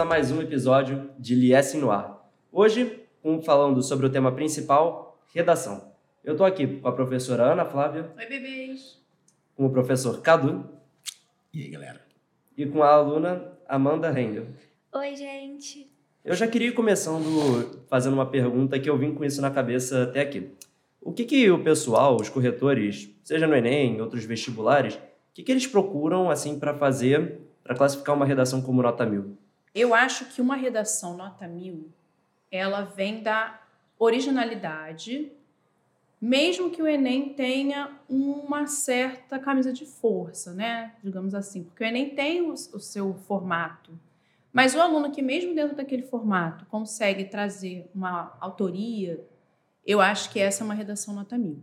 A mais um episódio de Liesse no Ar. Hoje, um falando sobre o tema principal, redação. Eu estou aqui com a professora Ana Flávia. Oi, bebês. Com o professor Cadu. E aí, galera? E com a aluna Amanda Rendel. Oi, gente. Eu já queria ir começando fazendo uma pergunta que eu vim com isso na cabeça até aqui. O que, que o pessoal, os corretores, seja no Enem, outros vestibulares, o que, que eles procuram assim para fazer, para classificar uma redação como nota mil? Eu acho que uma redação nota mil, ela vem da originalidade, mesmo que o Enem tenha uma certa camisa de força, né? Digamos assim, porque o Enem tem o, o seu formato. Mas o aluno que, mesmo dentro daquele formato, consegue trazer uma autoria, eu acho que essa é uma redação nota mil.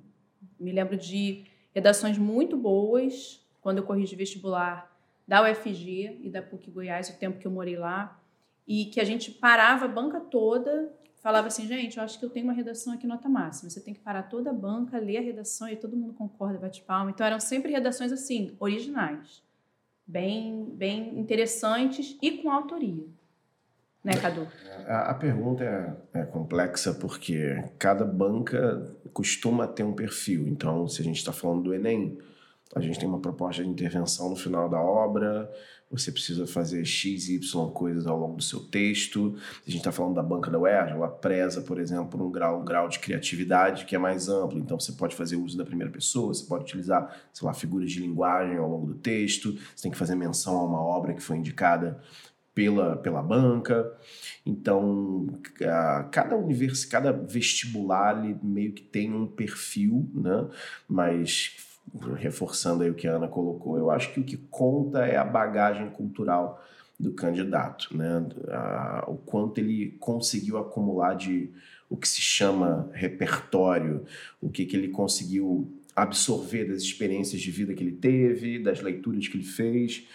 Me lembro de redações muito boas, quando eu corrigi vestibular da UFG e da PUC Goiás, o tempo que eu morei lá, e que a gente parava a banca toda, falava assim, gente, eu acho que eu tenho uma redação aqui nota máxima, você tem que parar toda a banca, ler a redação e todo mundo concorda, bate palma. Então eram sempre redações assim, originais, bem, bem interessantes e com autoria. Né, Cadu? A, a pergunta é, é, complexa porque cada banca costuma ter um perfil. Então, se a gente está falando do Enem, a gente tem uma proposta de intervenção no final da obra, você precisa fazer X, Y coisas ao longo do seu texto. A gente está falando da banca da UERJ, ela preza, por exemplo, um grau, um grau de criatividade que é mais amplo. Então, você pode fazer uso da primeira pessoa, você pode utilizar, sei lá, figuras de linguagem ao longo do texto, você tem que fazer menção a uma obra que foi indicada pela, pela banca. Então, cada univers, cada vestibular ele meio que tem um perfil, né? Mas reforçando aí o que a Ana colocou, eu acho que o que conta é a bagagem cultural do candidato, né? o quanto ele conseguiu acumular de o que se chama repertório, o que, que ele conseguiu absorver das experiências de vida que ele teve, das leituras que ele fez.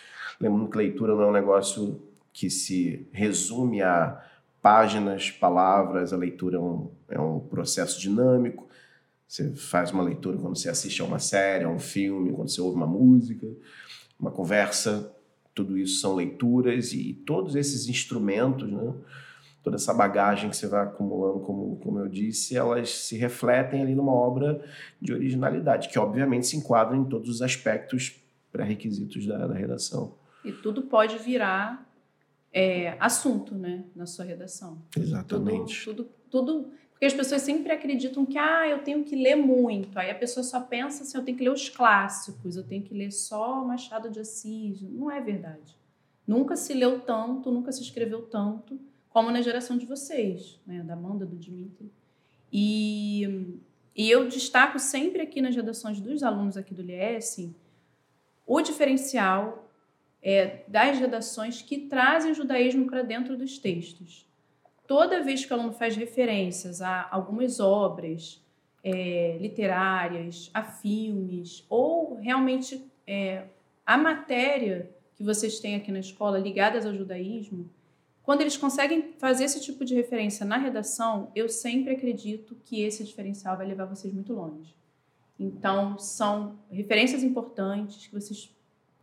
Lembrando que leitura não é um negócio que se resume a páginas, palavras, a leitura é um, é um processo dinâmico você faz uma leitura quando você assiste a uma série, a um filme, quando você ouve uma música, uma conversa. Tudo isso são leituras e todos esses instrumentos, né? toda essa bagagem que você vai acumulando, como, como eu disse, elas se refletem ali numa obra de originalidade, que obviamente se enquadra em todos os aspectos pré-requisitos da, da redação. E tudo pode virar é, assunto, né, na sua redação. Exatamente. Tudo, tudo, tudo porque as pessoas sempre acreditam que, ah, eu tenho que ler muito. Aí a pessoa só pensa assim, eu tenho que ler os clássicos, eu tenho que ler só Machado de Assis. Não é verdade. Nunca se leu tanto, nunca se escreveu tanto como na geração de vocês, né? da Amanda, do Dimitri. E, e eu destaco sempre aqui nas redações dos alunos aqui do LIES o diferencial é, das redações que trazem o judaísmo para dentro dos textos toda vez que o aluno faz referências a algumas obras é, literárias, a filmes, ou realmente é, a matéria que vocês têm aqui na escola ligadas ao judaísmo, quando eles conseguem fazer esse tipo de referência na redação, eu sempre acredito que esse diferencial vai levar vocês muito longe. Então, são referências importantes que vocês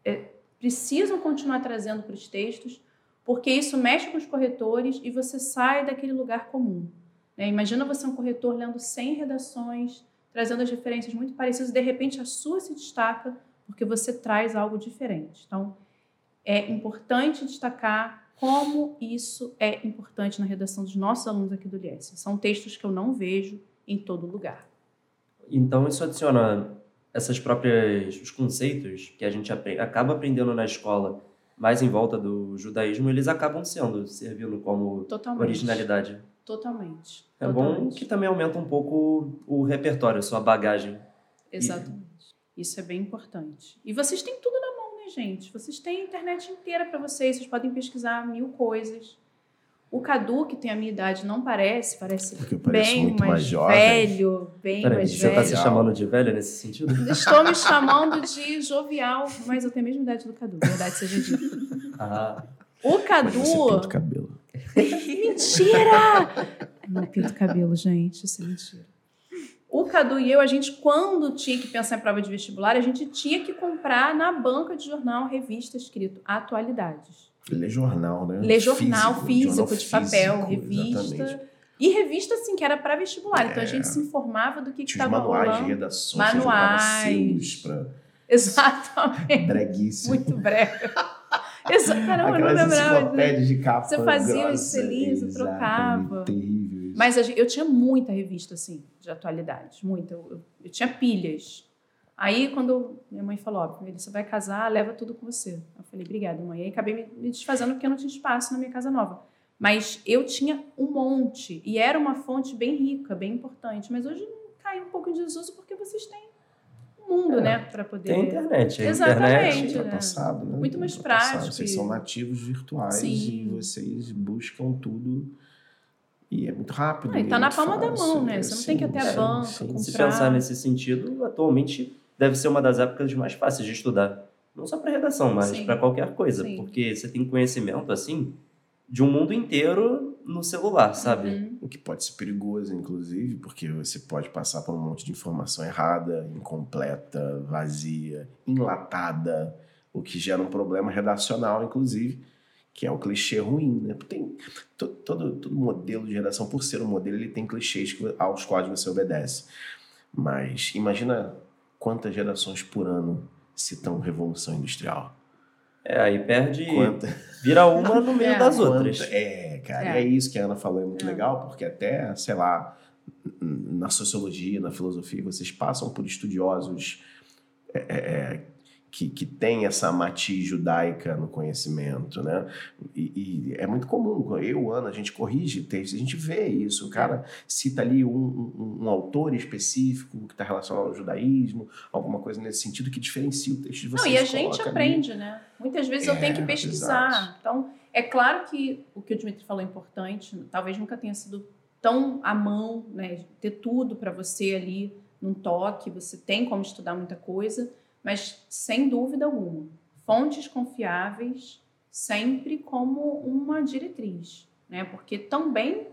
é, precisam continuar trazendo para os textos, porque isso mexe com os corretores e você sai daquele lugar comum. Né? Imagina você um corretor lendo 100 redações, trazendo as referências muito parecidas, e de repente a sua se destaca porque você traz algo diferente. Então, é importante destacar como isso é importante na redação dos nossos alunos aqui do LIES. São textos que eu não vejo em todo lugar. Então, isso adiciona essas próprias os conceitos que a gente acaba aprendendo na escola mais em volta do judaísmo, eles acabam sendo, servindo como Totalmente. originalidade. Totalmente. É Totalmente. bom que também aumenta um pouco o repertório, a sua bagagem. Exatamente. E... Isso é bem importante. E vocês têm tudo na mão, né, gente? Vocês têm a internet inteira para vocês, vocês podem pesquisar mil coisas. O Cadu, que tem a minha idade, não parece, parece bem mais, mais velho, bem Peraí, mais você velho. Você está se chamando de velho nesse sentido? Estou me chamando de jovial, mas eu tenho a mesma idade do Cadu, verdade seja dita. Ah. O Cadu... Mas você pinta o cabelo. mentira! Não pinto cabelo, gente, isso é mentira. O Cadu e eu, a gente, quando tinha que pensar em prova de vestibular, a gente tinha que comprar na banca de jornal revista escrito Atualidades. Ler jornal, né? Ler jornal físico, jornal de papel, físico, revista. exatamente. E revista, assim, que era para vestibular. Então a É. gente se informava do que estava manuais de rolando. redações, Manuais. você jogava selos pra Exatamente. breguíssimo. Muito breve. Caramba, eu não Aquelas lembrava. enciclopédias de capa Você fazia os selinhos, você trocava. Terrível. Mas eu tinha muita revista, assim, de atualidades. Muita. Eu, eu- eu tinha pilhas. Aí, quando minha mãe falou, ó, você vai casar, leva tudo com você. Eu falei, obrigada, mãe. Aí acabei me, desfazendo porque eu não tinha espaço na minha casa nova. Mas eu tinha um monte. E era uma fonte bem rica, bem importante. Mas hoje caiu um pouco em desuso porque vocês têm um mundo, É, né? Para poder... Tem internet. Exatamente. internet né? ultrapassado, né? Muito mais Ultrapassado. prático Vocês e- são nativos virtuais Sim. e vocês buscam tudo e é muito rápido. Ah, e e tá na palma da fácil, mão, né? é, Você não tem que ir até a banca, sim. comprar. Se pensar nesse sentido, atualmente deve ser uma das épocas mais fáceis de estudar. Não só para redação, mas para qualquer coisa. Sim. Porque você tem conhecimento, assim, de um mundo inteiro no celular, sabe? Uhum. O que pode ser perigoso, inclusive, porque você pode passar por um monte de informação errada, incompleta, vazia, enlatada, o que gera um problema redacional, inclusive, que é o clichê ruim, né? Tem to- todo, todo modelo de redação, por ser um modelo, ele tem clichês aos quais você obedece. Mas imagina quantas gerações por ano citam Revolução Industrial. É, aí perde. Quanta, Vira uma no meio É. das outras. Quanta- É, cara, É. é. isso que a Ana falou, é muito É. legal, porque até, sei lá, na sociologia, na filosofia, vocês passam por estudiosos é, é, é, que, que têm essa matiz judaica no conhecimento, né? E, e é muito comum, eu, Ana, a gente corrige textos, a gente vê isso, o cara cita ali um, um- um autor específico que está relacionado ao judaísmo, alguma coisa nesse sentido que diferencia o texto de Não, vocês. e a gente coloca ali. aprende, né? Muitas vezes eu tenho que É, pesquisar. exato. Então, é claro que o que o Dimitri falou é importante, talvez nunca tenha sido tão à mão, né? Ter tudo para você ali num toque, você tem como estudar muita coisa, mas sem dúvida alguma, fontes confiáveis sempre como uma diretriz, né? Porque também,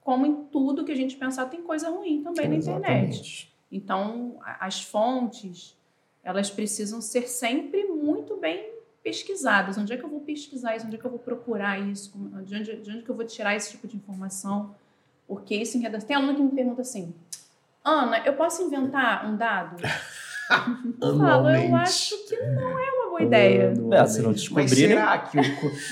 como em tudo que a gente pensar, tem coisa ruim também na internet. Exatamente. Então, as fontes, elas precisam ser sempre muito bem pesquisadas. Onde é que eu vou pesquisar isso? Onde é que eu vou procurar isso? De onde, de onde que eu vou tirar esse tipo de informação? Porque isso em redação... Tem aluno que me pergunta assim, Ana, eu posso inventar um dado? Eu falo, eu Anualmente. acho que não é uma boa ideia. É, se não Mas descobrirem- será que o,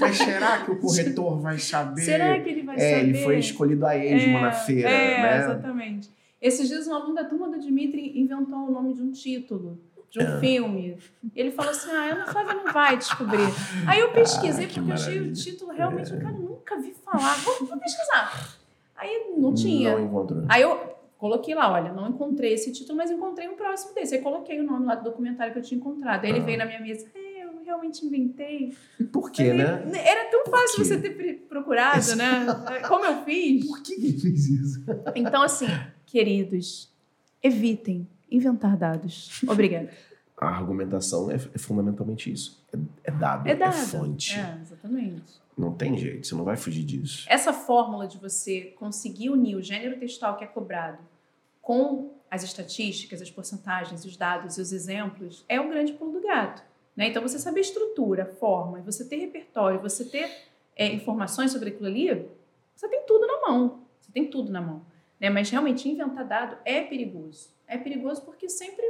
mas será que o corretor vai saber? Será que ele vai é, saber? ele foi escolhido a esmo na feira, é, né? exatamente. Esses dias um aluno da turma do Dimitri inventou o nome de um título, de um Ah. filme. Ele falou assim, ah, a Ana Flávia não vai descobrir. Aí eu pesquisei, Ah, que porque eu achei o título realmente, eu cara, nunca vi falar. Vou, vou pesquisar. Aí não tinha. Não encontrou. Aí eu coloquei lá, olha, não encontrei esse título, mas encontrei um próximo desse. Aí coloquei o nome lá do documentário que eu tinha encontrado. Aí ele Ah. veio na minha mesa, é, eu realmente inventei. Por quê, né? Era tão fácil quê? você ter procurado, né? Como eu fiz. Por que ele fez isso? Então, assim, queridos, evitem inventar dados. Obrigada. A argumentação é, é fundamentalmente isso. É, é dado, É dado. fonte. É, exatamente. Não tem jeito, você não vai fugir disso. Essa fórmula de você conseguir unir o gênero textual que é cobrado com as estatísticas, as porcentagens, os dados e os exemplos é o grande pulo do gato. Né? Então, você saber estrutura, forma, você ter repertório, você ter é, informações sobre aquilo ali, você tem tudo na mão. Você tem tudo na mão. Né? Mas realmente inventar dado é perigoso. É perigoso porque sempre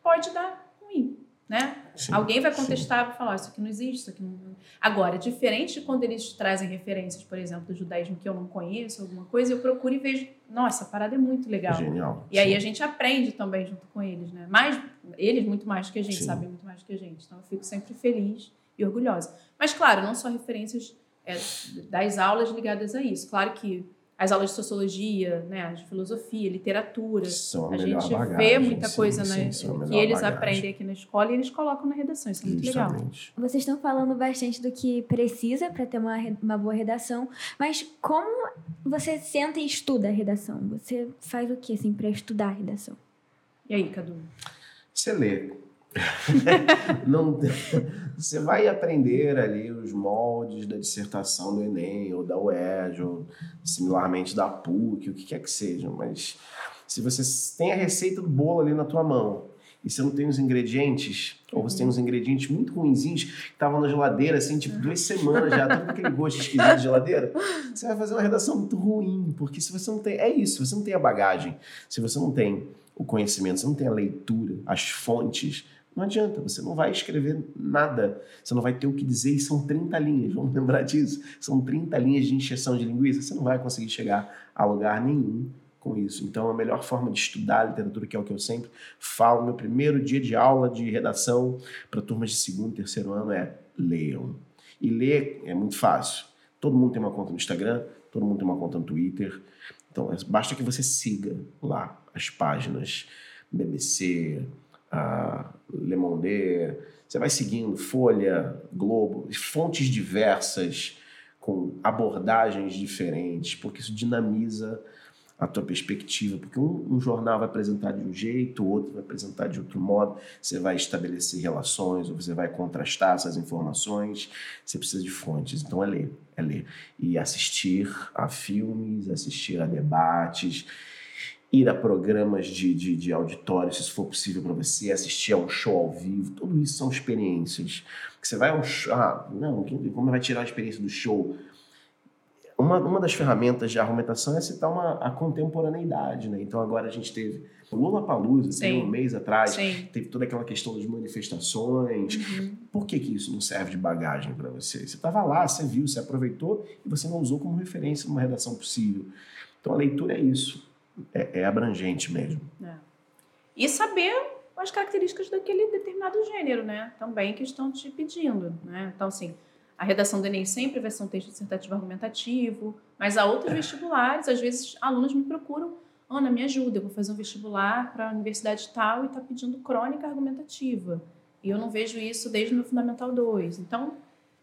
pode dar ruim. Né? Sim, Alguém vai contestar e falar, isso aqui não existe, isso aqui não... Agora, diferente de quando eles trazem referências, por exemplo, do judaísmo que eu não conheço, alguma coisa, eu procuro e vejo, nossa, a parada é muito legal. Genial. E aí sim. a gente aprende também junto com eles, né? Mais, eles muito mais que a gente, Sim. sabem muito mais do que a gente. Então eu fico sempre feliz e orgulhosa. Mas claro, não só referências é, das aulas ligadas a isso. Claro que as aulas de sociologia, né, de filosofia, literatura, São a, a melhor gente bagagem, vê muita sim, coisa sim, né, a que eles bagagem. aprendem aqui na escola e eles colocam na redação. Isso é muito legal. Justamente. Vocês estão falando bastante do que precisa para ter uma, uma boa redação, mas como você senta e estuda a redação? Você faz o que assim para estudar a redação? E aí, Cadu? Você lê. Não, você vai aprender ali os moldes da dissertação do Enem, ou da UERJ, ou similarmente da PUC, o que quer que seja. Mas se você tem a receita do bolo ali na tua mão e você não tem os ingredientes, ou você tem uns ingredientes muito ruinzinhos que estavam na geladeira, assim, tipo, duas semanas já, todo aquele gosto esquisito de geladeira, você vai fazer uma redação muito ruim, porque se você não tem. É isso, se você não tem a bagagem, se você não tem o conhecimento, se você não tem a leitura, as fontes, não adianta, você não vai escrever nada, você não vai ter o que dizer, e são 30 linhas, vamos lembrar disso. São 30 linhas de injeção de linguiça, você não vai conseguir chegar a lugar nenhum com isso. Então, a melhor forma de estudar a literatura, que é o que eu sempre falo, no meu primeiro dia de aula de redação para turmas de segundo e terceiro ano é leiam. E ler é muito fácil. Todo mundo tem uma conta no Instagram, todo mundo tem uma conta no Twitter. Então, é, basta que você siga lá as páginas BBC, a Le Monde, você vai seguindo Folha, Globo, fontes diversas, com abordagens diferentes, porque isso dinamiza a tua perspectiva, porque um, um, jornal vai apresentar de um jeito, o outro vai apresentar de outro modo, você vai estabelecer relações, ou você vai contrastar essas informações, você precisa de fontes, então é ler, é ler. E assistir a filmes, assistir a debates, ir a programas de, de, de auditório, se isso for possível para você, assistir a um show ao vivo, tudo isso são experiências. Você vai a um show, ah, não, como vai tirar a experiência do show? Uma, uma das ferramentas de argumentação é citar uma, a contemporaneidade, né? Então agora a gente teve o Lula Palusa, tem um mês atrás, Sim. teve toda aquela questão das manifestações. Uhum. Por que, que isso não serve de bagagem para você? Você estava lá, você viu, você aproveitou e você não usou como referência numa redação possível. Então a leitura é isso, é, é abrangente mesmo. É. E saber as características daquele determinado gênero, né? Também que estão te pedindo, né? Então, assim, a redação do Enem sempre vai ser um texto dissertativo argumentativo, mas há outros vestibulares, às vezes alunos me procuram, Ana, me ajuda, eu vou fazer um vestibular para a universidade tal e está pedindo crônica argumentativa. E eu não vejo isso desde o meu Fundamental 2. Então,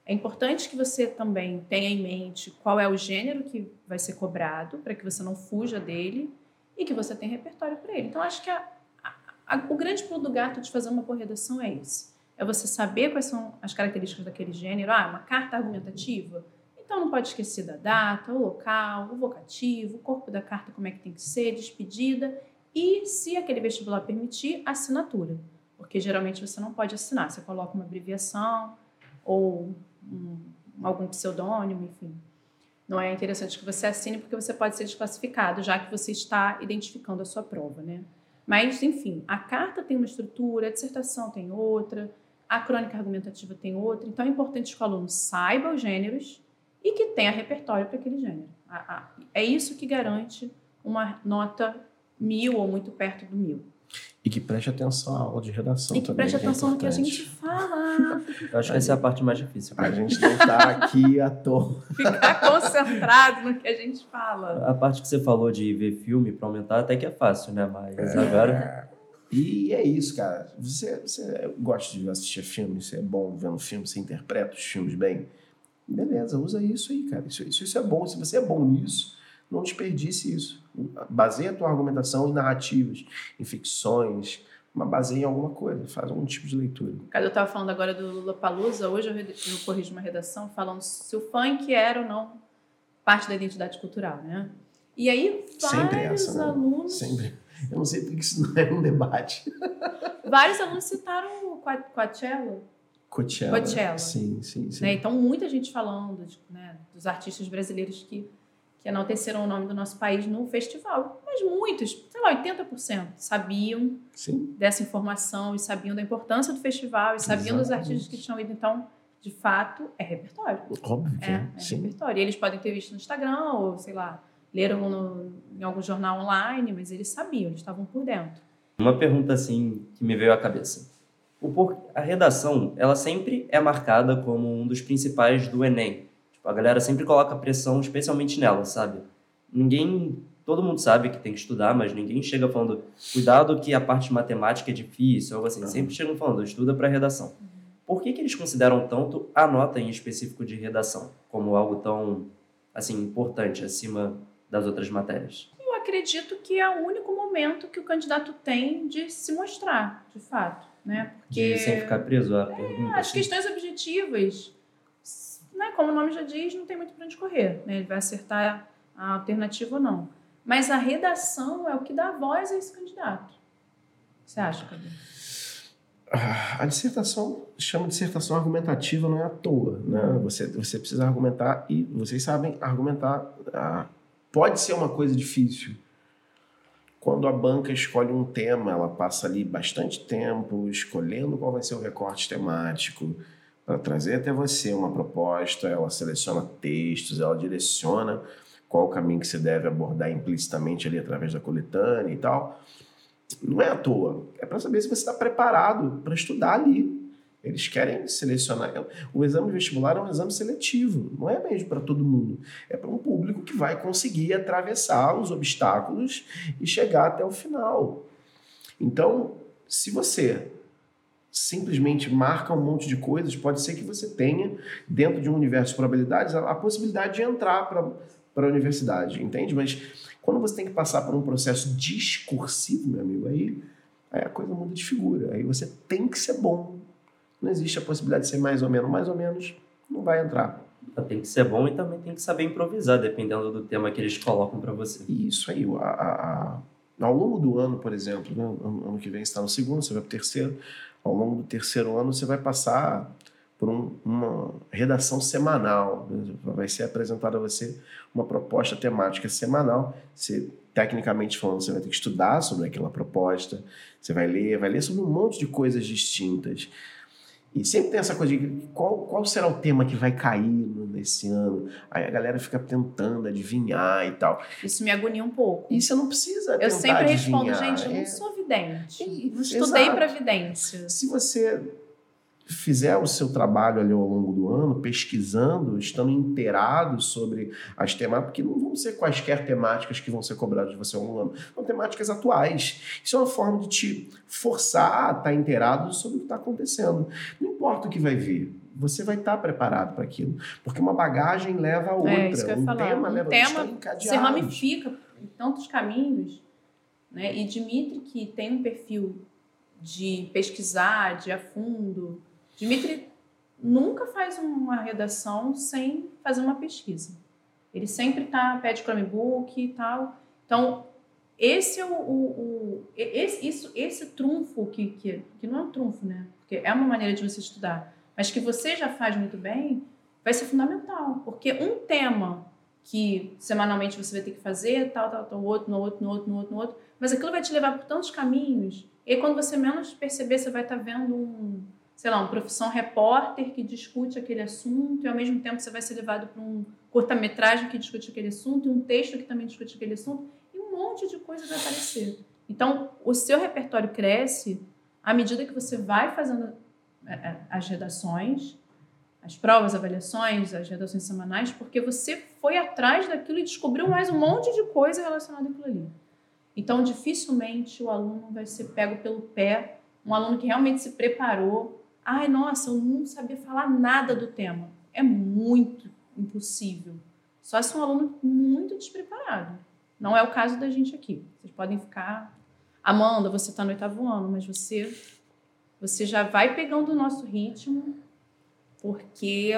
é importante que você também tenha em mente qual é o gênero que vai ser cobrado, para que você não fuja dele e que você tenha repertório para ele. Então, acho que a, a, a, o grande pulo do gato de fazer uma corredação é esse é você saber quais são as características daquele gênero. Ah, uma carta argumentativa. Então não pode esquecer da data, o local, o vocativo, o corpo da carta, como é que tem que ser, despedida e, se aquele vestibular permitir, assinatura. Porque geralmente você não pode assinar, você coloca uma abreviação ou um, algum pseudônimo, enfim. Não é interessante que você assine porque você pode ser desclassificado, já que você está identificando a sua prova, né? Mas, enfim, a carta tem uma estrutura, a dissertação tem outra, a crônica argumentativa tem outra. Então é importante que o aluno saiba os gêneros e que tenha repertório para aquele gênero. É isso que garante uma nota mil ou muito perto do mil. E que preste atenção à aula de redação e que também. preste que é atenção é no que a gente fala. Eu acho que essa é a parte mais difícil. A gente não está aqui à toa. Ficar concentrado no que a gente fala. A parte que você falou de ver filme para aumentar até que é fácil, né? Mas é. agora e é isso, cara. Você, você gosta de assistir filme, você é bom vendo filme, você interpreta os filmes bem. Beleza, usa isso aí, cara. Isso, isso, isso é bom. Se você é bom nisso, não desperdice isso. Baseia a tua argumentação em narrativas, em ficções, mas baseia em alguma coisa, faz algum tipo de leitura. Cara, eu estava falando agora do Lula Palusa, hoje eu, eu corrijo uma redação falando se o funk era ou não parte da identidade cultural, né? E aí vários essa, né? alunos... Sempre eu não sei porque isso não é um debate. Vários alunos citaram o Coachella. Coachella. Coachella. Sim, sim, sim. Né? Então, muita gente falando de, né, dos artistas brasileiros que, que enalteceram o nome do nosso país no festival. Mas muitos, sei lá, 80% sabiam sim. dessa informação e sabiam da importância do festival e sabiam Exatamente. dos artistas que tinham ido. Então, de fato, é repertório. Óbvio que é. É, é repertório. E eles podem ter visto no Instagram ou, sei lá, leram no, em algum jornal online, mas eles sabiam, eles estavam por dentro. Uma pergunta assim que me veio à cabeça. O por... A redação, ela sempre é marcada como um dos principais do Enem. Tipo, a galera sempre coloca pressão, especialmente nela, sabe? Ninguém, todo mundo sabe que tem que estudar, mas ninguém chega falando, cuidado que a parte de matemática é difícil, algo assim. Uhum. Sempre chegam falando, estuda para redação. Uhum. Por que, que eles consideram tanto a nota em específico de redação como algo tão assim importante acima das outras matérias? Eu acredito que é o único momento que o candidato tem de se mostrar, de fato. Né? Porque, de sem ficar preso à pergunta. É, as assim. questões objetivas, né, como o nome já diz, não tem muito para onde correr. Né? Ele vai acertar a alternativa ou não. Mas a redação é o que dá voz a esse candidato. Você acha, Cadê? A dissertação chama de dissertação argumentativa, não é à toa. Né? Você, você precisa argumentar e vocês sabem argumentar. Ah, pode ser uma coisa difícil. Quando a banca escolhe um tema, ela passa ali bastante tempo escolhendo qual vai ser o recorte temático para trazer até você uma proposta. Ela seleciona textos, ela direciona qual o caminho que você deve abordar implicitamente ali através da coletânea e tal. Não é à toa. É para saber se você está preparado para estudar ali. Eles querem selecionar. O exame vestibular é um exame seletivo, não é mesmo para todo mundo. É para um público que vai conseguir atravessar os obstáculos e chegar até o final. Então, se você simplesmente marca um monte de coisas, pode ser que você tenha, dentro de um universo de probabilidades, a, a possibilidade de entrar para a universidade, entende? Mas quando você tem que passar por um processo discursivo, meu amigo, aí, aí a coisa muda de figura. Aí você tem que ser bom. Não existe a possibilidade de ser mais ou menos. Mais ou menos não vai entrar. Tem que ser bom e também tem que saber improvisar, dependendo do tema que eles colocam para você. Isso aí. A, a, a, ao longo do ano, por exemplo, né, ano que vem você está no segundo, você vai para o terceiro. Ao longo do terceiro ano, você vai passar por um, uma redação semanal. Vai ser apresentada a você uma proposta temática semanal. Você, tecnicamente falando, você vai ter que estudar sobre aquela proposta, você vai ler, vai ler sobre um monte de coisas distintas. E sempre tem essa coisa de qual, qual será o tema que vai cair nesse ano. Aí a galera fica tentando adivinhar e tal. Isso me agonia um pouco. E você não precisa Eu sempre adivinhar. respondo, gente, eu não É- sou vidente. E- Não estudei para vidência. Se você fizer o seu trabalho ali ao longo do ano, pesquisando, estando inteirado sobre as temáticas, porque não vão ser quaisquer temáticas que vão ser cobradas de você ao longo do ano, são temáticas atuais. Isso é uma forma de te forçar a estar inteirado sobre o que está acontecendo. Não importa o que vai vir, você vai estar preparado para aquilo, porque uma bagagem leva a outra, É, isso que eu ia um falar. tema Um leva a tema outra, estão Se ramifica em tantos caminhos, né? E Dimitri, que tem um perfil de pesquisar, de a fundo, Dimitri nunca faz uma redação sem fazer uma pesquisa. Ele sempre tá, pede Chromebook e tal. Então, esse é o, o, o- esse, isso, esse trunfo que, que, que não é um trunfo, né? Porque é uma maneira de você estudar, mas que você já faz muito bem, vai ser fundamental. Porque um tema que semanalmente você vai ter que fazer, tal, tal, tal, outro, no outro, no outro, no outro, no outro, mas aquilo vai te levar por tantos caminhos. E quando você menos perceber, você vai estar vendo um, sei lá, uma profissão repórter que discute aquele assunto, e ao mesmo tempo você vai ser levado para um curta-metragem que discute aquele assunto, e um texto que também discute aquele assunto, e um monte de coisa vai aparecer. Então, o seu repertório cresce à medida que você vai fazendo é, é, as redações, as provas, avaliações, as redações semanais, porque você foi atrás daquilo e descobriu mais um monte de coisa relacionada àquilo ali. Então, dificilmente o aluno vai ser pego pelo pé, um aluno que realmente se preparou. Ai, nossa, eu não sabia falar nada do tema. É muito impossível. Só se um aluno muito despreparado. Não é o caso da gente aqui. Vocês podem ficar. Amanda, você está no oitavo ano, mas você, você já vai pegando o nosso ritmo, porque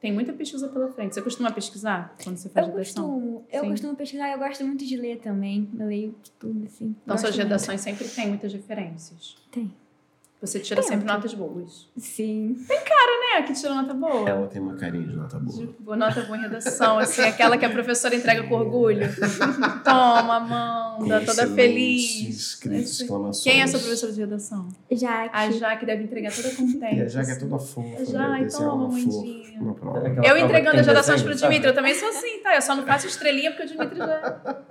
tem muita pesquisa pela frente. Você costuma pesquisar quando você faz Eu redação? costumo, eu Sim. costumo pesquisar, eu gosto muito de ler também. Eu leio tudo, assim. Então, Gosto suas muito. redações sempre têm muitas referências. Tem. Você tira Tem, sempre tem. notas boas. Sim. É, que tira nota boa. Ela tem uma carinha de nota boa. Tipo, nota boa em redação, assim, aquela que a professora entrega com orgulho. Toma, Amanda, toda feliz. escritos, Esse- exclamações. Quem é sua professora de redação? Já A que Jaque deve entregar toda contente. E a Jaque é toda fofa. A Jaque, descer toma. Aquela Eu entregando tem as redações pro? Dimitri, eu também sou assim, tá? Eu só não faço estrelinha porque o Dimitri já,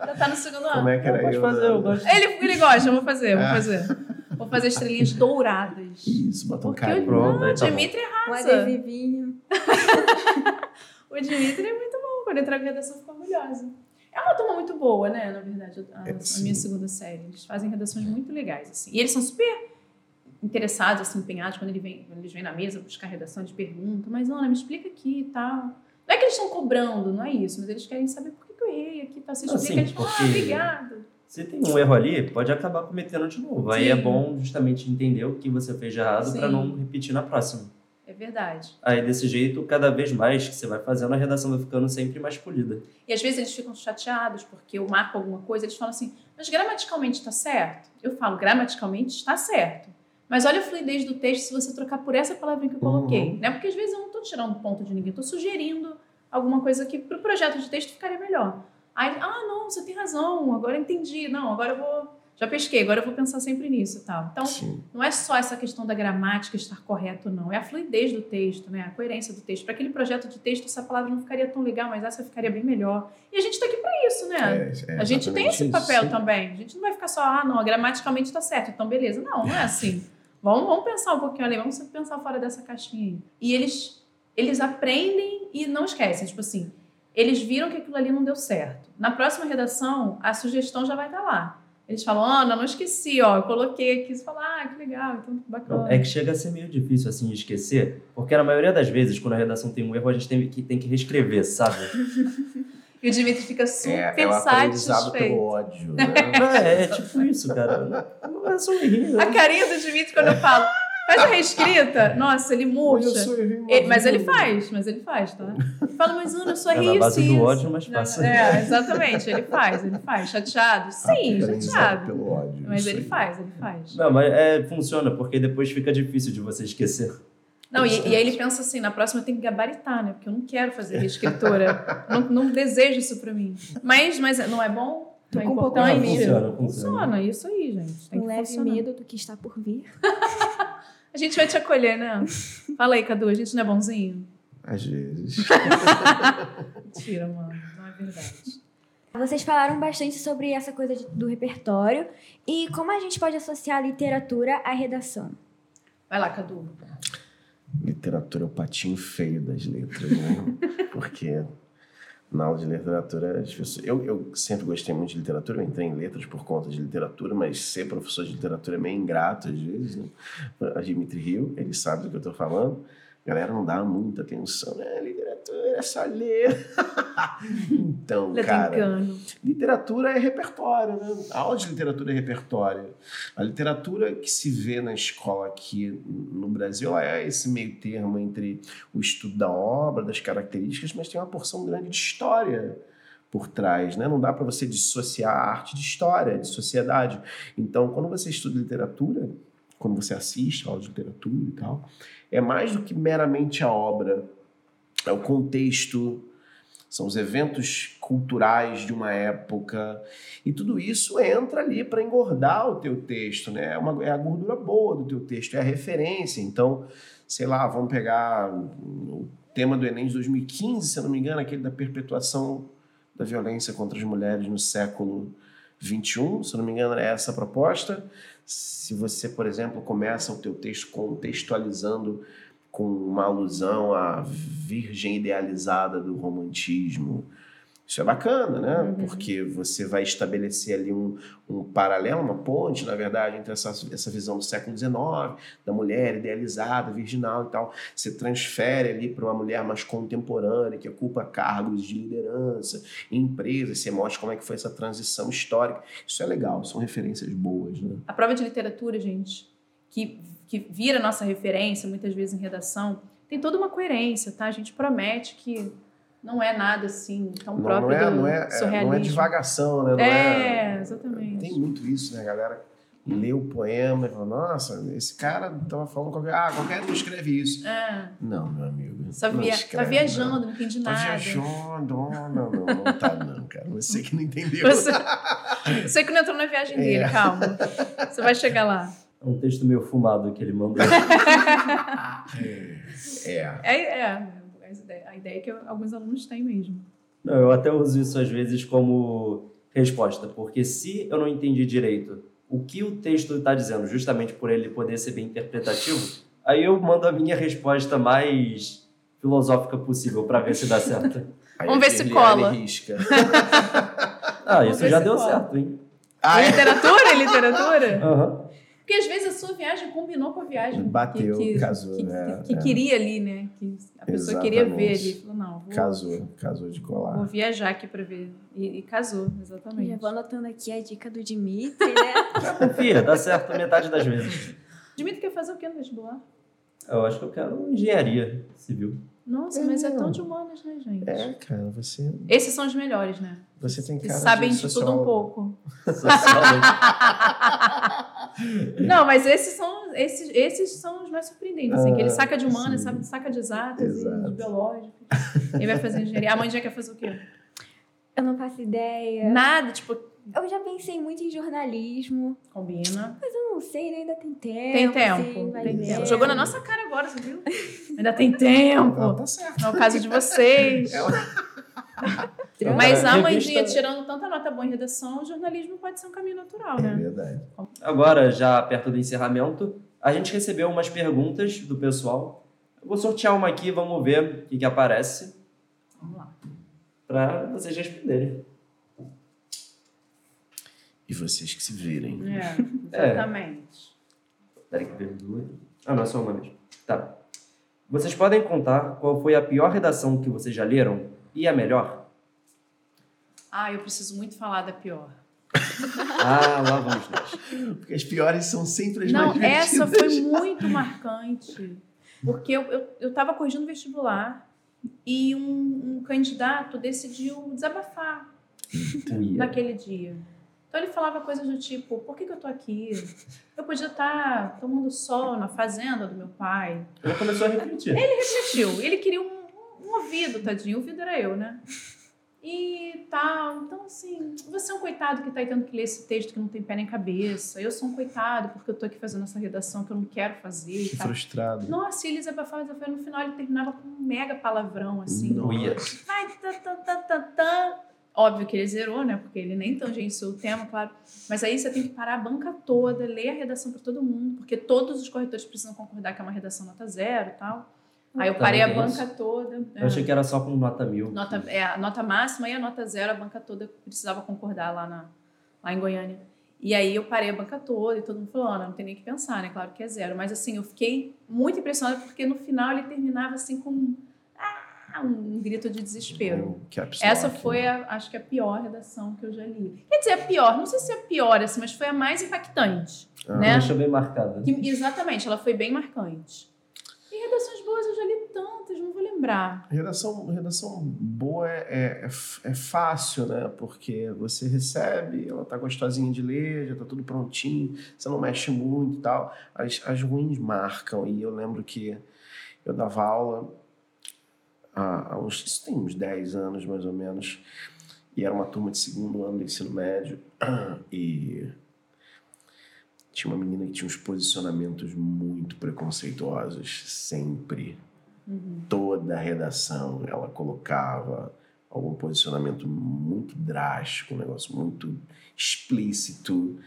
já tá no segundo Como ano. é que era Pode eu? fazer, né? eu gosto. Ele, ele gosta, eu vou fazer, vou É. fazer. Vou fazer estrelinhas douradas. Isso, bota um o Pronto, aí o tá bom. Dimitri um arrasa. adesivinho. O Dimitri é muito bom. Quando entrega a redação, fica orgulhosa. É uma turma muito boa, né? Na verdade, a, É, a minha segunda série. Eles fazem redações muito legais, assim. E eles são super interessados, assim, empenhados quando, ele vem, quando eles vêm na mesa buscar redação, eles perguntam, mas Ana, me explica aqui e tal. Não é que eles estão cobrando, não é isso, mas eles querem saber por que, que eu errei aqui e tal. Você Não, explica, sim, eles falam, ah, obrigado. Se tem um erro ali, pode acabar cometendo de novo. Aí Sim. é bom justamente entender o que você fez de errado para não repetir na próxima. É verdade. Aí desse jeito, cada vez mais que você vai fazendo, a redação vai ficando sempre mais polida. E às vezes eles ficam chateados porque eu marco alguma coisa, eles falam assim, mas gramaticalmente está certo? Eu falo, gramaticalmente está certo. Mas olha a fluidez do texto se você trocar por essa palavrinha que eu coloquei. Né? Porque às vezes eu não estou tirando ponto de ninguém, estou sugerindo alguma coisa que para o projeto de texto ficaria melhor. Aí, ah, não, você tem razão, agora eu entendi. Não, agora eu vou já pesquei, agora eu vou pensar sempre nisso e tal. Então, Sim. não é só essa questão da gramática estar correto, não. É a fluidez do texto, né? a coerência do texto. Para aquele projeto de texto, essa palavra não ficaria tão legal, mas essa ficaria bem melhor. E a gente está aqui para isso, né? É, é a gente tem esse papel isso. também. A gente não vai ficar só, ah, não, gramaticalmente está certo, então beleza. Não, não é assim. vamos, vamos pensar um pouquinho ali, vamos pensar fora dessa caixinha aí. E eles, eles aprendem e não esquecem. Tipo assim, eles viram que aquilo ali não deu certo. Na próxima redação, a sugestão já vai estar tá lá. Eles falam, Ana, não esqueci, ó, eu coloquei aqui. Você fala, ah, que legal, então bacana. É que chega a ser meio difícil, assim, esquecer, porque na maioria das vezes, quando a redação tem um erro, a gente tem que, tem que reescrever, sabe? e o Dimitri fica super é, é satisfeito. pelo ódio. Né? é, é, tipo isso, cara. Não é só um errinho. A carinha do Dimitri quando eu falo, Faz a reescrita. Nossa, ele murcha. Ele, mas ele faz, mas ele faz, tá? Fala, mas Ana, eu sou é na base do ódio, mas passa. É, exatamente. Ele faz, ele faz. Chateado? Sim, chateado. Pelo ódio, mas ele faz, ele faz. Não, mas é, funciona, porque depois fica difícil de você esquecer. Não, e, e, aí ele pensa assim, na próxima eu tenho que gabaritar, né? Porque eu não quero fazer reescritura. não, não desejo isso pra mim. Mas, mas não é bom? Não é importante. Funciona, funciona. Funciona, isso aí, gente. Tem um leve funcionar. medo do que está por vir. A gente vai te acolher, né? Fala aí, Cadu, a gente não é bonzinho? Às vezes. Mentira, mano. Não é verdade. Vocês falaram bastante sobre essa coisa de, do repertório e como a gente pode associar a literatura à redação. Vai lá, Cadu. Literatura é o patinho feio das letras, né? Porque na aula de literatura, pessoas, eu, eu sempre gostei muito de literatura, eu entrei em letras por conta de literatura, mas ser professor de literatura é meio ingrato às vezes. Né? A Dimitri Rio, ele sabe do que eu estou falando. A galera não dá muita atenção, né? É só ler. então, Lê cara, engano. literatura é repertório, né? A aula de literatura é repertório. A literatura que se vê na escola aqui no Brasil é esse meio termo entre o estudo da obra, das características, mas tem uma porção grande de história por trás, né? Não dá para você dissociar a arte de história, de sociedade. Então, quando você estuda literatura, quando você assiste a aula de literatura e tal, é mais do que meramente a obra, é o contexto, são os eventos culturais de uma época, e tudo isso entra ali para engordar o teu texto, né? É, uma, é a gordura boa do teu texto, é a referência. Então, sei lá, vamos pegar o tema do Enem de 2015, se eu não me engano, aquele da perpetuação da violência contra as mulheres no século 21, se eu não me engano, é essa a proposta. Se você, por exemplo, começa o teu texto contextualizando com uma alusão à virgem idealizada do romantismo, isso é bacana, né? Uhum. Porque você vai estabelecer ali um, um paralelo, uma ponte, na verdade, entre essa, essa visão do século XIX, da mulher idealizada, virginal e tal. Você transfere ali para uma mulher mais contemporânea, que ocupa cargos de liderança em empresas, você mostra como é que foi essa transição histórica. Isso é legal, são referências boas, né? A prova de literatura, gente, que, que vira nossa referência, muitas vezes em redação, tem toda uma coerência, tá? A gente promete que não é nada assim tão não, próprio não é, do não é, surrealismo. Não é divagação, né? Não é, é, exatamente. Tem muito isso, né? A galera lê o poema e fala, nossa, esse cara estava falando qualquer... Ah, qualquer um escreve isso. É. Não, meu amigo. Só via, tá escreve, tá viajando, não, não entendi nada. Tá viajando, não, não, não tá não, cara. Você que não entendeu. Você, você que não entrou na viagem dele, é. calma. Você vai chegar lá. É um texto meio fumado que ele mandou. é. É, é a ideia que alguns alunos têm mesmo. Não, eu até uso isso às vezes como resposta, porque se eu não entendi direito o que o texto está dizendo, justamente por ele poder ser bem interpretativo, aí eu mando a minha resposta mais filosófica possível para ver se dá certo. Vamos ver se cola. ah, isso já deu cola. certo, hein? Ah, é? Literatura? Literatura? Uhum. Porque às vezes a sua viagem combinou com a viagem. Bateu, que, que, casou. Que, né? que, que, queria ali, né? Que a pessoa Exatamente. queria ver ali. Falou, não, vou, Casou, casou de colar. Vou viajar aqui para ver. E, e, casou, exatamente. Já vou anotando aqui a dica do Dimitri, né? Confia, dá certo metade das vezes. Dimitri quer fazer o que no vestibular? Eu acho que eu quero engenharia civil. Nossa, é, mas é tão de humanas, né, gente? É, cara, você. Esses são os melhores, né? Você tem cara que sabem de, de tudo um pouco. não, mas esses são esses, esses são os mais surpreendentes, assim, que ele Ah, saca de humanas, sabe, saca de exatas e Exato. de biológicas. Ele vai fazer engenharia. A mãe já quer fazer o quê? Eu não faço ideia. Nada, tipo, Eu já pensei muito em jornalismo, combina. mas eu não sei, né? ainda tem tempo. Tem assim, tempo, vai tem tempo. Jogou na nossa cara agora, você viu? Ainda tem tempo. Não, tá certo. Não é o caso de vocês. Mas a revista- mãezinha tirando tanta nota boa em redação, o jornalismo pode ser um caminho natural, É né? verdade. Agora, já perto do encerramento, a gente recebeu umas perguntas do pessoal. Eu vou sortear uma aqui, vamos ver o que, que aparece Vamos lá. para vocês responderem. E vocês que se virem. É, exatamente. Peraí que veio duas. Ah, não, é só uma mesmo. Tá. Vocês podem contar qual foi a pior redação que vocês já leram e a melhor? Ah, eu preciso muito falar da pior. Ah, lá vamos nós. Porque as piores são sempre as Não, mais essa divertidas. foi muito marcante. Porque eu, eu, eu tava corrigindo vestibular e um, um candidato decidiu desabafar naquele dia. Então ele falava coisas do tipo, por que, que eu tô aqui? Eu podia estar tomando sol na fazenda do meu pai. Já começou a refletir. Refletiu. Ele queria um, um ouvido, tadinho. O ouvido era eu, né? E tal. Então, assim, você é um coitado que tá aí tendo que ler esse texto que não tem pé nem cabeça. Eu sou um coitado porque eu tô aqui fazendo essa redação que eu não quero fazer e Que tal. frustrado. Nossa, e ele desabafava, desabafava. No final ele terminava com um mega palavrão, assim. Nossa. Ia. Vai, tá, tá, tá, tá, tá. Óbvio que ele zerou, né? Porque ele nem tangenciou o tema, claro. Mas aí você tem que parar a banca toda, ler a redação para todo mundo, porque todos os corretores precisam concordar que é uma redação nota zero e tal. Aí eu parei a Também banca toda. Eu achei que era só com nota mil. Nota, é, a nota máxima e a nota zero, a banca toda precisava concordar lá, na, lá em Goiânia. E aí eu parei a banca toda e todo mundo falou, "Ana, não tem nem o que pensar, né? Claro que é zero. Mas assim, eu fiquei muito impressionada porque no final ele terminava assim com ah, um, grito de desespero. Que absurdo. Essa foi, a, acho que, a pior redação que eu já li. Quer dizer, a pior, não sei se é a pior, assim, mas foi a mais impactante. Ah. né? Deixa bem marcada. Que- exatamente, ela foi bem marcante. Redações boas eu já li tantas, não vou lembrar. Redação, redação boa é, é, é é fácil, né? Porque você recebe, ela tá gostosinha de ler, já tá tudo prontinho, você não mexe muito e tal. As, as ruins marcam. E eu lembro que eu dava aula há, há uns, isso tem uns 10 anos mais ou menos, e era uma turma de segundo ano do ensino médio, e tinha uma menina que tinha uns posicionamentos muito preconceituosos, sempre toda a redação ela colocava algum posicionamento muito drástico, um negócio muito explícito.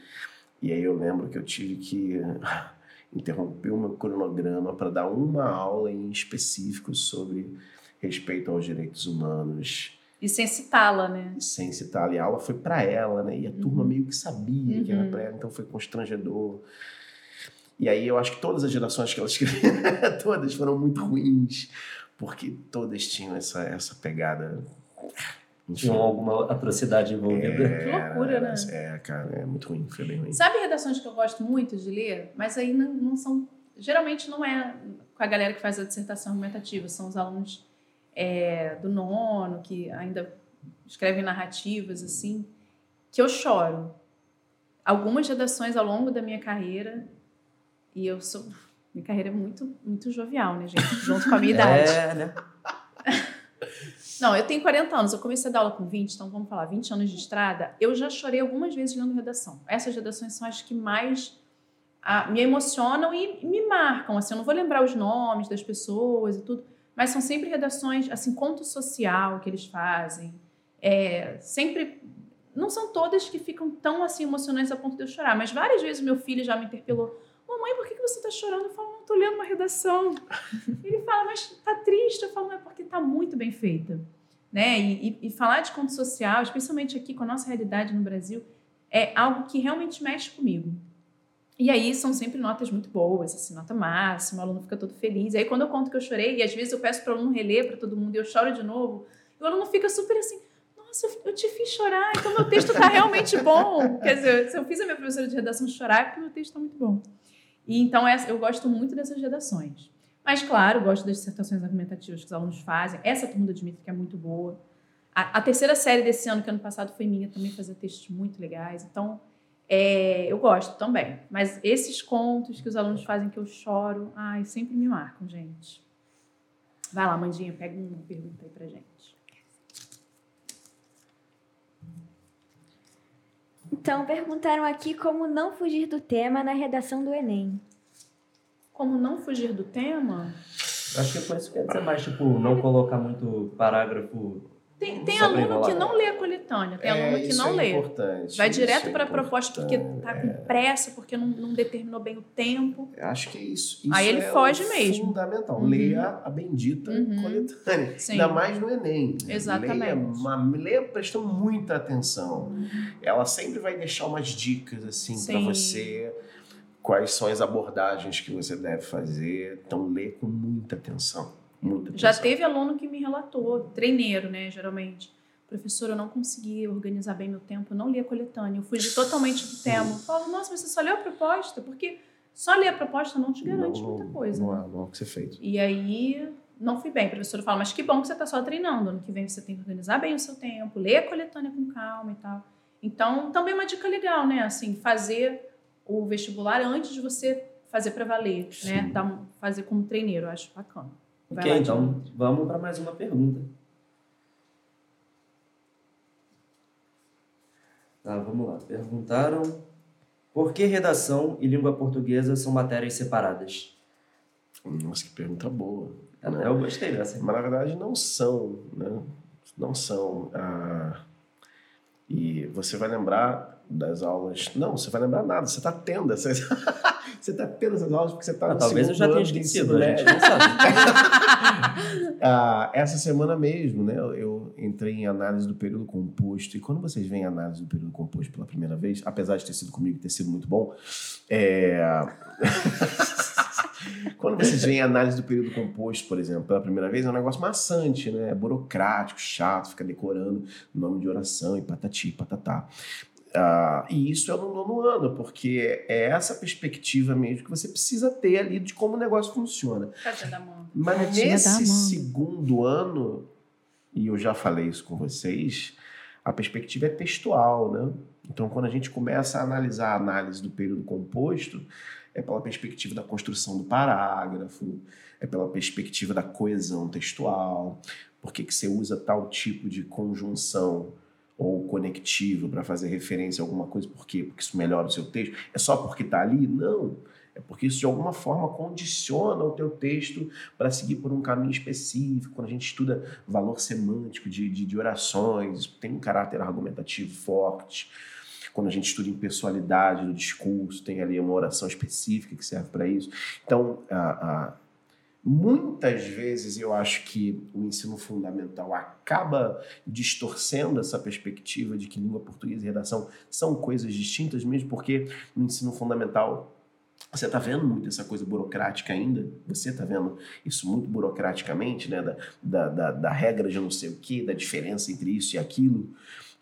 E aí eu lembro que eu tive que interromper o meu cronograma para dar uma aula em específico sobre respeito aos direitos humanos, E sem citá-la, né? sem citar. E a aula foi para ela, né? E a turma meio que sabia que era Uhum. para ela, então foi constrangedor. E aí eu acho que todas as gerações que ela escreveu, todas foram muito ruins, porque todas tinham essa, essa pegada. Enfim, Tinha alguma atrocidade envolvida. Que loucura, né? É, cara, é muito ruim, foi bem ruim. Sabe redações que eu gosto muito de ler? Mas aí não, não são. Geralmente não é com a galera que faz a dissertação argumentativa, são os alunos é, do nono, que ainda escrevem narrativas, assim, que eu choro. Algumas redações ao longo da minha carreira, e eu sou. Minha carreira é muito, muito jovial, né, gente? Junto com a minha idade. É, né? Não, eu tenho 40 anos, eu comecei a dar aula com 20, então vamos falar, 20 anos de estrada. Eu já chorei algumas vezes lendo redação. Essas redações são as que mais ah, me emocionam e me marcam. Assim, eu não vou lembrar os nomes das pessoas e tudo, mas são sempre redações, assim, conto social que eles fazem. É, sempre. Não são todas que ficam tão assim emocionantes a ponto de eu chorar, mas várias vezes meu filho já me interpelou. Mamãe, por que que você está chorando? Eu falo, não, estou lendo uma redação. Ele fala, mas tá triste? Eu falo, não, é porque tá muito bem feita. Né? E, e- e falar de conto social, especialmente aqui com a nossa realidade no Brasil, é algo que realmente mexe comigo. E aí são sempre notas muito boas, assim, nota máxima, o aluno fica todo feliz. Aí quando eu conto que eu chorei, e às vezes eu peço para o aluno reler para todo mundo e eu choro de novo, e o aluno fica super assim, nossa, eu- te fiz chorar, então meu texto está realmente bom. Quer dizer, se eu fiz a minha professora de redação chorar, é porque meu texto está muito bom. E então essa- eu gosto muito dessas redações. Mas, claro, gosto das dissertações argumentativas que os alunos fazem. Essa turma do Dimitri que é muito boa. A, a terceira série desse ano, que ano passado foi minha, também fazia textos muito legais. Então, É, eu gosto também. Mas esses contos que os alunos fazem que eu choro, ai, sempre me marcam, gente. Vai lá, Mandinha, pega uma pergunta aí pra gente. Então, perguntaram aqui como não fugir do tema na redação do Enem. Como não fugir do tema? Acho que por isso quer dizer mais, tipo, não colocar muito parágrafo. Tem, tem Só pra aluno que não lê a coletânea, tem aluno que não é lê. Importante, Vai direto é para a proposta porque importante, tá é. com pressa, porque não, não determinou bem o tempo. Eu Acho que é isso. isso Aí ele é foge mesmo. Fundamental. Uhum. Leia a bendita Uhum. coletânea. Sim. Ainda mais no Enem. Exatamente. Leia, uma, leia prestando muita atenção. Ela sempre vai deixar umas dicas assim para você. Quais são as abordagens que você deve fazer. Então, lê com muita atenção. Muita Já teve aluno que me relatou, treineiro, né, geralmente. Professor, eu não consegui organizar bem meu tempo, eu não li a coletânea, eu fugi totalmente do tema. Eu falo, nossa, mas você só leu a proposta? Porque só ler a proposta não te garante não, muita coisa. Não, né? há, não há o que ser feito. E aí, não fui bem. A professora fala, mas que bom que você está só treinando. Ano que vem você tem que organizar bem o seu tempo, ler a coletânea com calma e tal. Então, também é uma dica legal, né? Assim, fazer o vestibular antes de você fazer para valer, né? Sim. Dar um- fazer como treineiro, eu acho bacana. Vai Ok, lá, então vamos para mais uma pergunta. Tá, vamos lá. Perguntaram por que redação e língua portuguesa são matérias separadas? Nossa, que pergunta boa. Até né? eu gostei dessa. Mas na verdade não são, né? Não são. ah, E você vai lembrar das aulas. Não, você vai lembrar nada. Você está tendo essas. você está tendo essas aulas porque você está Ah, no talvez eu já tenha esquecido, a gente médio. não sabe. Ah, essa semana mesmo, né? eu- entrei em análise do período composto. E quando vocês veem análise do período composto pela primeira vez, apesar de ter sido comigo e ter sido muito bom, é. Quando vocês veem a análise do período composto, por exemplo, pela primeira vez, é um negócio maçante, né? É burocrático, chato, fica decorando nome de oração e patati, patatá. Ah, e isso é no nono ano, porque é essa perspectiva mesmo que você precisa ter ali de como o negócio funciona. Mas Tadinha nesse segundo ano, e eu já falei isso com vocês, a perspectiva é textual, né? Então, quando a gente começa a analisar a análise do período composto, é pela perspectiva da construção do parágrafo, é pela perspectiva da coesão textual, por que, que você usa tal tipo de conjunção ou conectivo para fazer referência a alguma coisa, por quê? Porque isso melhora o seu texto? É só porque está ali? Não. É porque isso de alguma forma condiciona o teu texto para seguir por um caminho específico. Quando a gente estuda valor semântico de, de, de orações, tem um caráter argumentativo forte. Quando a gente estuda impessoalidade do discurso, tem ali uma oração específica que serve para isso. Então, a, a, muitas vezes eu acho que o ensino fundamental acaba distorcendo essa perspectiva de que língua portuguesa e redação são coisas distintas, mesmo porque no ensino fundamental você está vendo muito essa coisa burocrática ainda? Você está vendo isso muito burocraticamente, né? Da, da, da, da regra de não sei o quê, da diferença entre isso e aquilo.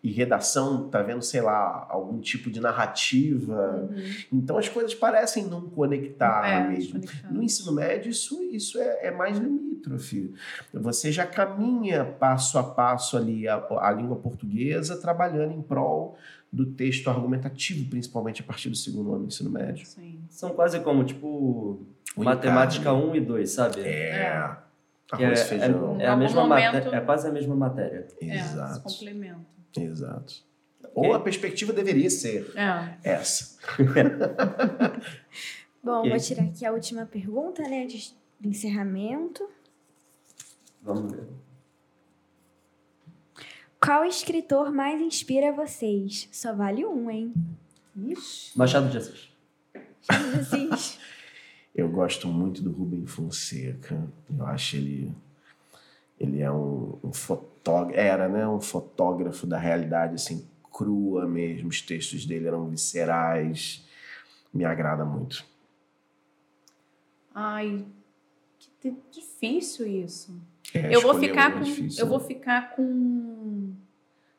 E redação está vendo, sei lá, algum tipo de narrativa. Uhum. Então as coisas parecem não conectar É, mesmo. No ensino médio, isso, isso é, é mais limítrofe. Você já caminha passo a passo ali a, a língua portuguesa, trabalhando em prol do texto argumentativo, principalmente a partir do segundo ano do ensino médio. Sim. São quase como, tipo, O matemática encarne. 1 e 2, sabe? É. Que Arroz é, e feijão. é, é a algum mesma matéria, é quase a mesma matéria. É, se Exato. complementa. Exato. Ou a perspectiva deveria ser É. essa. Bom, Ok. vou tirar aqui a última pergunta, né, de de encerramento. Vamos ver. Qual escritor mais inspira vocês? Só vale um, hein? Ixi. Machado de Assis. Vocês. Eu gosto muito do Rubem Fonseca. Eu acho ele. Ele é um, um fotógrafo. Era, né? Um fotógrafo da realidade, assim, crua mesmo. Os textos dele eram viscerais. Me agrada muito. Ai, que di- difícil isso. É, eu vou ficar é com. difícil, eu vou né? ficar com.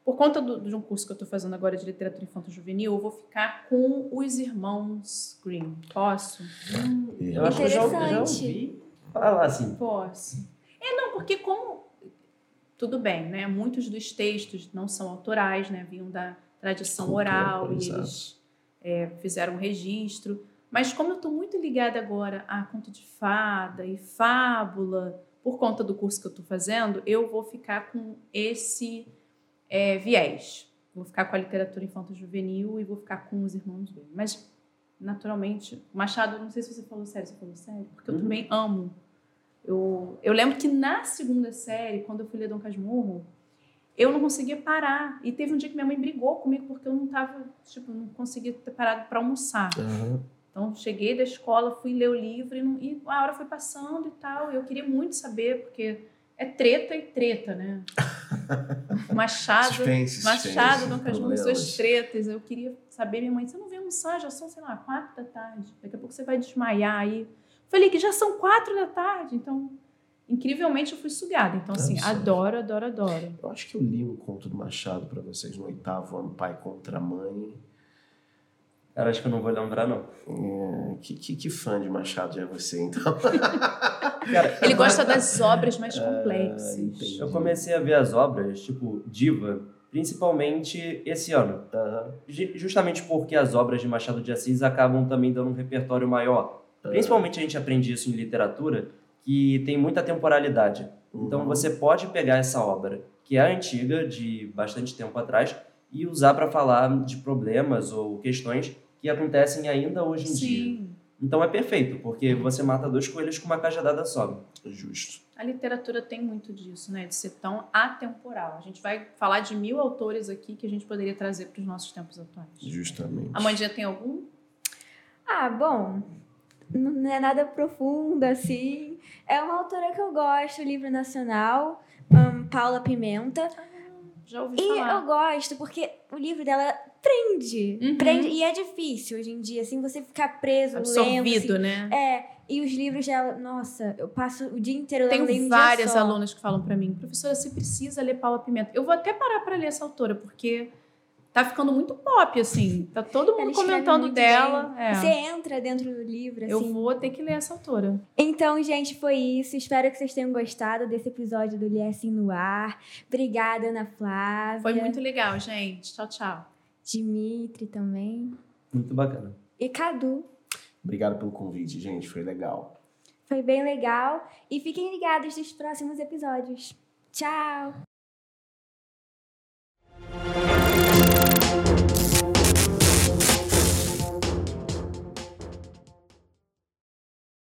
Por conta do- de um curso que eu estou fazendo agora de literatura infantil juvenil, eu vou ficar com os irmãos Grimm. Posso? Hum. Eu acho que eu já, já Interessante. ouvi falar assim. posso. É, porque como. Tudo bem, né? Muitos dos textos não são autorais, né? Vinham da tradição Cultura, oral e exato. eles é, fizeram um registro. Mas como eu estou muito ligada agora a conto de fada e fábula, por conta do curso que eu estou fazendo, eu vou ficar com esse é, viés. Vou ficar com a literatura infanto-juvenil e vou ficar com os irmãos dele. Mas, naturalmente, Machado, não sei se você falou sério, você falou sério, porque eu Uhum. também amo. Eu, eu lembro que na segunda série, quando eu fui ler Dom Casmurro, eu não conseguia parar. E teve um dia que minha mãe brigou comigo porque eu não tava, tipo, não conseguia ter parado para almoçar. Aham. Então, cheguei da escola, fui ler o livro e, não- e a hora foi passando e tal. Eu queria muito saber, porque é treta e treta, né? Machado, Suspense, Machado, suspense, Dom Casmurro, suas tretas. Eu queria saber, minha mãe, você não vem almoçar? Já são, sei lá, quatro da tarde. Daqui a pouco você vai desmaiar aí. Falei que já são quatro da tarde. Então, incrivelmente, eu fui sugada. Então, assim, Absurdo. adoro, adoro, adoro. Eu acho que eu li um conto do Machado pra vocês no oitavo ano, pai contra mãe. Cara, acho que eu não vou lembrar, não. É, que, que, que fã de Machado é você, então? Cara, Ele gosta das obras mais complexas. entendi. eu comecei a ver as obras, tipo, Diva, principalmente esse ano. Ju- Justamente porque as obras de Machado de Assis acabam também dando um repertório maior. Principalmente a gente aprende isso em literatura, que tem muita temporalidade. Então Uhum. você pode pegar essa obra, que é antiga, de bastante tempo atrás, e usar para falar de problemas ou questões que acontecem ainda hoje em dia. Sim. Então é perfeito, porque você mata dois coelhos com uma cajadada só. Justo. A literatura tem muito disso, né? De ser tão atemporal. A gente vai falar de mil autores aqui que a gente poderia trazer para os nossos tempos atuais. Justamente. Amandinha tem algum? Ah, bom, não é nada profundo assim. É uma autora que eu gosto, livro nacional, hum, Paula Pimenta. Já ouvi E falar. eu gosto porque o livro dela prende. Uhum. prende e é difícil hoje em dia, assim, você ficar preso, lendo. Absorvido, assim. né? É, e os livros dela, nossa, eu passo o dia inteiro lendo livro Tenho em um dia várias alunas que falam para mim, professora, você precisa ler Paula Pimenta. Eu vou até parar para ler essa autora, porque tá ficando muito pop, assim. Tá todo mundo comentando dela. É. Você entra dentro do livro, assim. Eu vou ter que ler essa autora. Então, gente, foi isso. Espero que vocês tenham gostado desse episódio do Lhe Assim no Ar. Obrigada, Ana Flávia. Foi muito legal, gente. Tchau, tchau. Dimitri também. Muito bacana. E Cadu. Obrigado pelo convite, gente. Foi legal. Foi bem legal. E fiquem ligados nos próximos episódios. Tchau!